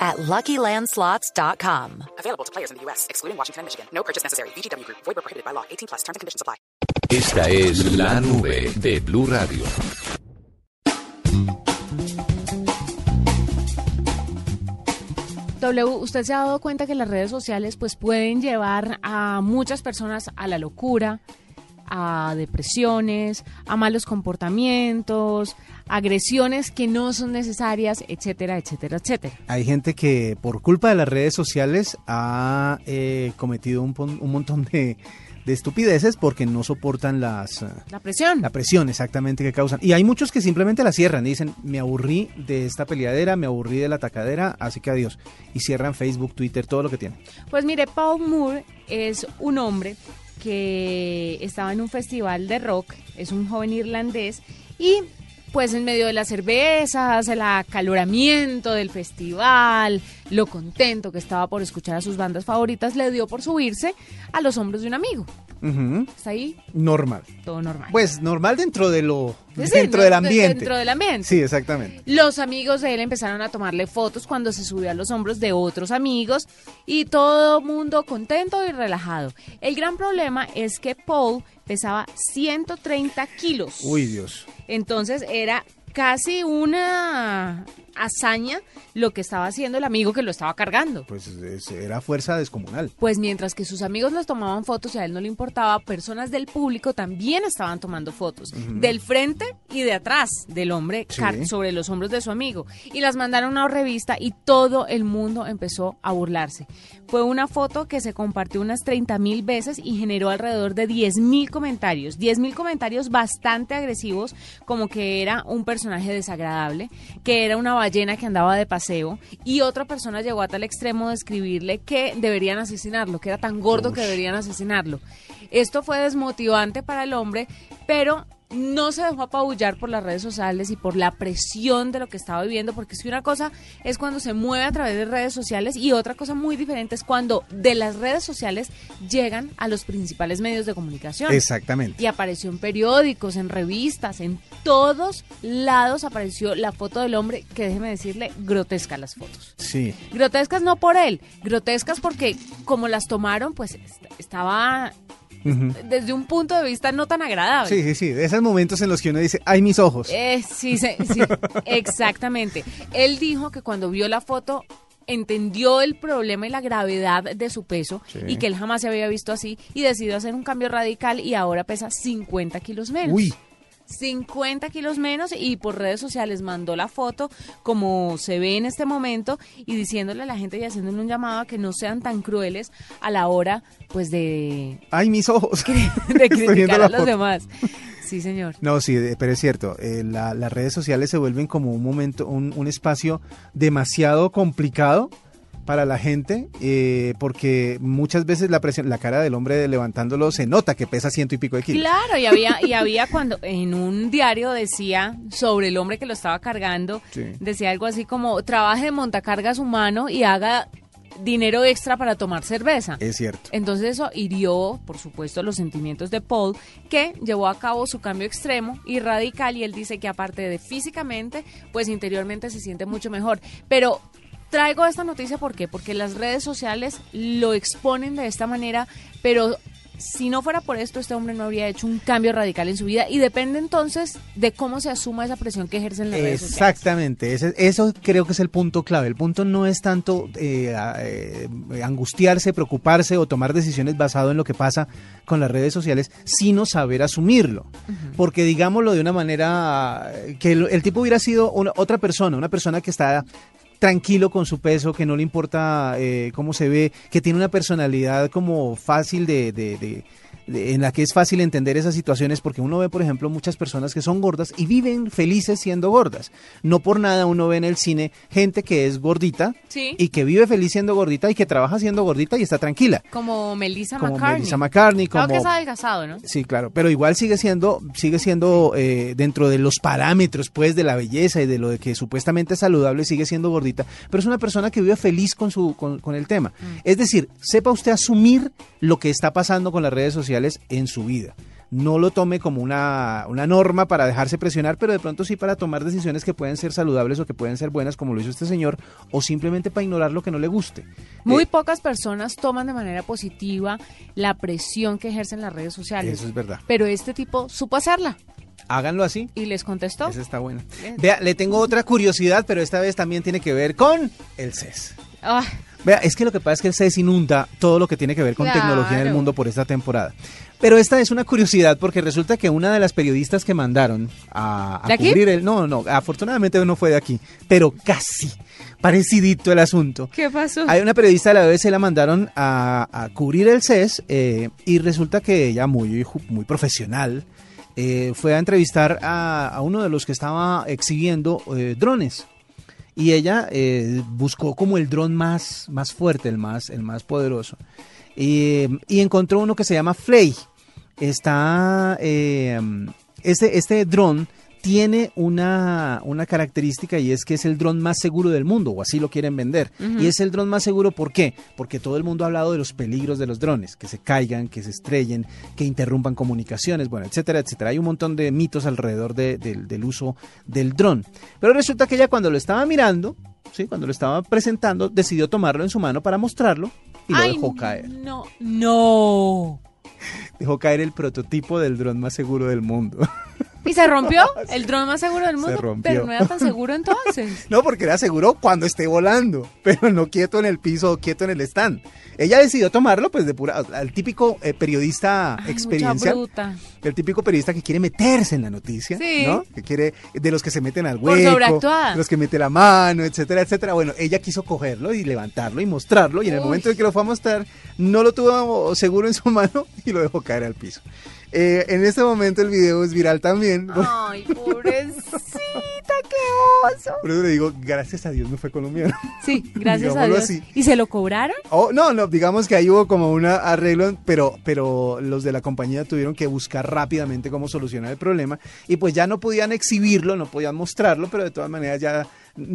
at LuckyLandSlots.com. Available to players in the U.S., excluding Washington and Michigan. No purchase necessary. VGW Group. Void prohibited by law. 18 plus. Terms and conditions apply. Esta es la nube de Blue Radio. W, usted se ha dado cuenta que las redes sociales pues pueden llevar a muchas personas a la locura, a depresiones, a malos comportamientos, agresiones que no son necesarias, etcétera, etcétera, etcétera. Hay gente que por culpa de las redes sociales ha eh, cometido un, un montón de, de estupideces porque no soportan las... eh, La presión. La presión exactamente que causan. Y hay muchos que simplemente la cierran y dicen, me aburrí de esta peleadera, me aburrí de la tacadera, así que adiós. Y cierran Facebook, Twitter, todo lo que tienen. Pues mire, Paul Moore es un hombre que estaba en un festival de rock, es un joven irlandés y pues en medio de las cervezas, el acaloramiento del festival, lo contento que estaba por escuchar a sus bandas favoritas, le dio por subirse a los hombros de un amigo. Está ahí Normal. todo normal. Pues normal dentro de lo... Decir, dentro no- del de- ambiente. Dentro del ambiente. Sí, exactamente. Los amigos de él empezaron a tomarle fotos cuando se subió a los hombros de otros amigos y todo mundo contento y relajado. El gran problema es que Paul pesaba 130 kilos. Uy, Dios. Entonces era casi una hazaña lo que estaba haciendo el amigo que lo estaba cargando. Pues es- era fuerza descomunal. Pues mientras que sus amigos los tomaban fotos y a él no le importaba, personas del público también estaban tomando fotos, del frente y de atrás del hombre Sí. sobre los hombros de su amigo. Y las mandaron a una revista y todo el mundo empezó a burlarse. Fue una foto que se compartió unas 30 mil veces y generó alrededor de 10 mil comentarios. 10 mil comentarios bastante agresivos, como que era un personaje desagradable, que era una ballena que andaba de paseo, y otra persona llegó a tal extremo de escribirle que deberían asesinarlo, que era tan gordo que deberían asesinarlo. Esto fue desmotivante para el hombre, pero no se dejó apabullar por las redes sociales y por la presión de lo que estaba viviendo, porque si una cosa es cuando se mueve a través de redes sociales y otra cosa muy diferente es cuando de las redes sociales llegan a los principales medios de comunicación. Exactamente. Y apareció en periódicos, en revistas, en todos lados apareció la foto del hombre, que déjeme decirle, grotesca las fotos. Sí. Grotescas no por él, grotescas porque como las tomaron, pues est- desde un punto de vista no tan agradable. Sí, sí, sí. De esos momentos en los que uno dice, ay, mis ojos. Eh, sí, se- sí, exactamente. Él dijo que cuando vio la foto entendió el problema y la gravedad de su peso Sí. y que él jamás se había visto así y decidió hacer un cambio radical y ahora pesa 50 kilos menos. Uy. 50 kilos menos y por redes sociales mandó la foto como se ve en este momento y diciéndole a la gente y haciéndole un llamado a que no sean tan crueles a la hora pues de, Ay, mis ojos. de criticar a los foto. demás. Sí, señor. No, sí, de- pero es cierto, eh, la- las redes sociales se vuelven como un momento, un, un espacio demasiado complicado para la gente, eh, porque muchas veces la presión, la cara del hombre levantándolo se nota que pesa ciento y pico de kilos. Claro, y había, y había cuando en un diario decía sobre el hombre que lo estaba cargando, Sí. decía algo así como trabaje de montacargas humano y haga dinero extra para tomar cerveza. Es cierto. Entonces eso hirió, por supuesto, los sentimientos de Paul, que llevó a cabo su cambio extremo y radical, y él dice que aparte de físicamente, pues interiormente se siente mucho mejor. Pero traigo esta noticia, ¿por qué? Porque las redes sociales lo exponen de esta manera, pero si no fuera por esto, este hombre no habría hecho un cambio radical en su vida y depende entonces de cómo se asuma esa presión que ejercen las redes sociales. Exactamente, ese- eso creo que es el punto clave. El punto no es tanto eh, eh, angustiarse, preocuparse o tomar decisiones basado en lo que pasa con las redes sociales, sino saber asumirlo. Porque digámoslo de una manera eh, que el, el tipo hubiera sido una- otra persona, una persona que está tranquilo con su peso, que no le importa eh, cómo se ve, que tiene una personalidad como fácil de, de- de- en la que es fácil entender esas situaciones porque uno ve, por ejemplo, muchas personas que son gordas y viven felices siendo gordas. No por nada uno ve en el cine gente que es gordita Sí. y que vive feliz siendo gordita y que trabaja siendo gordita y está tranquila. Como Melissa Como McCartney. Melissa McCartney, Claro como que es adelgazado, ¿no? Sí, claro, pero igual sigue siendo, sigue siendo eh, dentro de los parámetros, pues, de la belleza y de lo de que supuestamente es saludable, sigue siendo gordita, pero es una persona que vive feliz con su, con, con el tema. Es decir, sepa usted asumir lo que está pasando con las redes sociales en su vida. No lo tome como una, una norma para dejarse presionar, pero de pronto sí para tomar decisiones que pueden ser saludables o que pueden ser buenas, como lo hizo este señor, o simplemente para ignorar lo que no le guste. Muy Eh, pocas personas toman de manera positiva la presión que ejercen las redes sociales. eso es verdad. Pero este tipo supo hacerla Háganlo así. y les contestó. Esa está buena. Vea, le tengo otra curiosidad, pero esta vez también tiene que ver con el CES. Ah, Vea, es que lo que pasa es que el CES inunda todo lo que tiene que ver con Claro. tecnología en el mundo por esta temporada. Pero esta es una curiosidad porque resulta que una de las periodistas que mandaron a, a ¿De aquí? cubrir el... No, no, afortunadamente no fue de aquí, pero casi, parecidito el asunto. ¿Qué pasó? Hay una periodista de la BBC la mandaron a, a cubrir el CES eh, y resulta que ella, muy, muy profesional, eh, fue a entrevistar a, a uno de los que estaba exhibiendo eh, drones. Y ella eh, buscó como el dron más, más fuerte, el más, el más poderoso. Y, encontró uno que se llama Flay. Está. este, este dron tiene una, una característica y es que es el dron más seguro del mundo, o así lo quieren vender. Y es el dron más seguro, ¿por qué? Porque todo el mundo ha hablado de los peligros de los drones, que se caigan, que se estrellen, que interrumpan comunicaciones, bueno, etcétera, etcétera. Hay un montón de mitos alrededor de- del- del uso del dron. Pero resulta que ella cuando lo estaba mirando, ¿sí? cuando lo estaba presentando, decidió tomarlo en su mano para mostrarlo y lo dejó caer. No, no. Dejó caer el prototipo del dron más seguro del mundo. ¿Y se rompió? El dron más seguro del Se mundo. rompió. Pero no era tan seguro entonces. No, porque era seguro cuando esté volando, pero no quieto en el piso o quieto en el stand. Ella decidió tomarlo, pues, de pura. Al típico eh, periodista Ay, experiencial. bruta. El típico periodista que quiere meterse en la noticia, Sí. ¿no? Que quiere, de los que se meten al Por hueco, de los que mete la mano, etcétera, etcétera. Bueno, ella quiso cogerlo y levantarlo y mostrarlo, y en el Uy. momento en que lo fue a mostrar, no lo tuvo seguro en su mano y lo dejó caer al piso. Eh, en este momento el video es viral también. Ay, pobrecita, qué oso. Por eso le digo, gracias a Dios no fue colombiano. Sí, gracias a Dios. así. ¿Y se lo cobraron? Oh, no, no, digamos que ahí hubo como un arreglo, pero, pero los de la compañía tuvieron que buscar rápidamente cómo solucionar el problema y pues ya no podían exhibirlo, no podían mostrarlo, pero de todas maneras ya,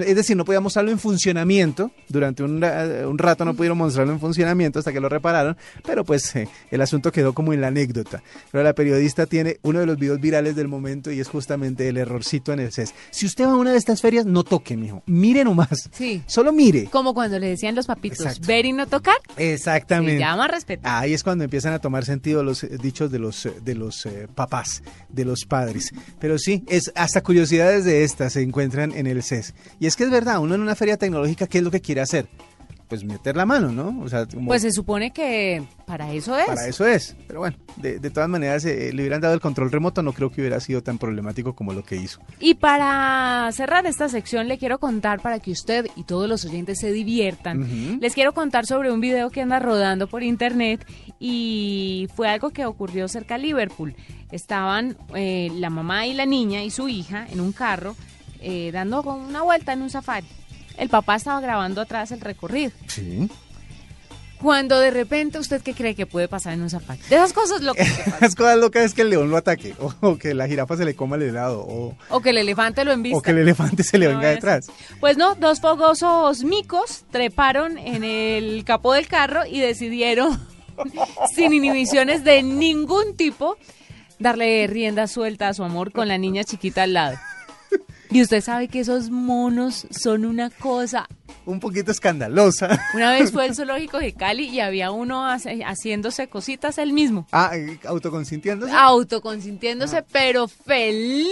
es decir, no podían mostrarlo en funcionamiento, durante un, ra- un rato no pudieron mostrarlo en funcionamiento hasta que lo repararon, pero pues eh, el asunto quedó como en la anécdota. Pero la periodista tiene uno de los videos virales del momento y es justamente el errorcito en el CES. Si usted va a una de estas ferias, no toque, mijo, mire nomás. Sí. Solo mire. Como cuando le decían los papitos, Exacto. ver y no tocar. Exactamente. Se llama respetar. Ahí es cuando empiezan a tomar sentido los eh, dichos de los eh, de los eh, papás, de los padres. Pero sí, es hasta curiosidades de estas se encuentran en el CES. Y es que es verdad, uno en una feria tecnológica, ¿qué es lo que quiere hacer? Pues meter la mano, ¿no? O sea, como Pues se supone que para eso es. para eso es. Pero bueno, de, de todas maneras, eh, le hubieran dado el control remoto, no creo que hubiera sido tan problemático como lo que hizo. Y para cerrar esta sección le quiero contar para que usted y todos los oyentes se diviertan. Ujú. Les quiero contar sobre un video que anda rodando por internet y fue algo que ocurrió cerca de Liverpool. Estaban eh, la mamá y la niña y su hija en un carro eh, dando una vuelta en un safari. El papá estaba grabando atrás el recorrido. Sí. Cuando de repente, ¿usted qué cree que puede pasar en un safari? De esas cosas locas. Las cosas locas es que el león lo ataque, o, o que la jirafa se le coma el helado, o, O que el elefante lo embista. o que el elefante se le No venga es. detrás. Pues no, dos fogosos micos treparon en el capó del carro y decidieron, sin inhibiciones de ningún tipo, darle rienda suelta a su amor con la niña chiquita al lado. Y usted sabe que esos monos son una cosa. Un poquito escandalosa. Una vez fue el zoológico de Cali y había uno hace- haciéndose cositas él mismo. Ah, eh, autoconsintiéndose. Autoconsintiéndose, pero feliz,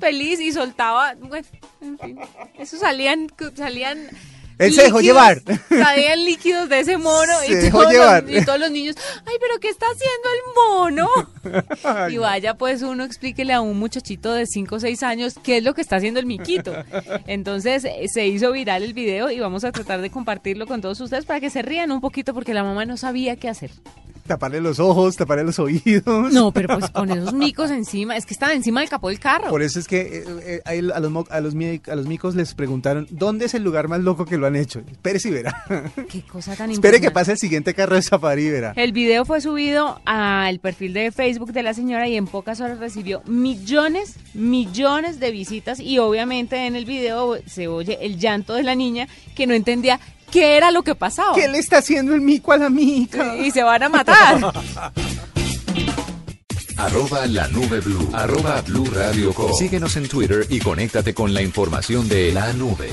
feliz y soltaba, bueno, en fin, eso salían, salían. Él se dejó llevar. Salían líquidos de ese mono Se y dejó todos, llevar. Los, y todos los niños, ay, pero ¿qué está haciendo el mono? Ay, Y vaya, pues uno explíquele a un muchachito de 5 o 6 años qué es lo que está haciendo el miquito. Entonces eh, se hizo viral el video y vamos a tratar de compartirlo con todos ustedes para que se rían un poquito porque la mamá no sabía qué hacer. Taparle los ojos, taparle los oídos. No, pero pues con esos micos encima, es que estaba encima del capó del carro. Por eso es que eh, eh, a, los, a, los, a los micos les preguntaron, ¿dónde es el lugar más loco que lo han hecho? Espere si verá. Qué cosa tan Espere que pase el siguiente carro de safari y verá. El video fue subido al perfil de Facebook de la señora y en pocas horas recibió millones, millones de visitas y obviamente en el video se oye el llanto de la niña que no entendía qué era lo que pasaba. ¿Qué le está haciendo el mico a la mica? Y se van a matar. Arroba la nube blue. Arroba blue radio com. Síguenos en Twitter y conéctate con la información de la nube.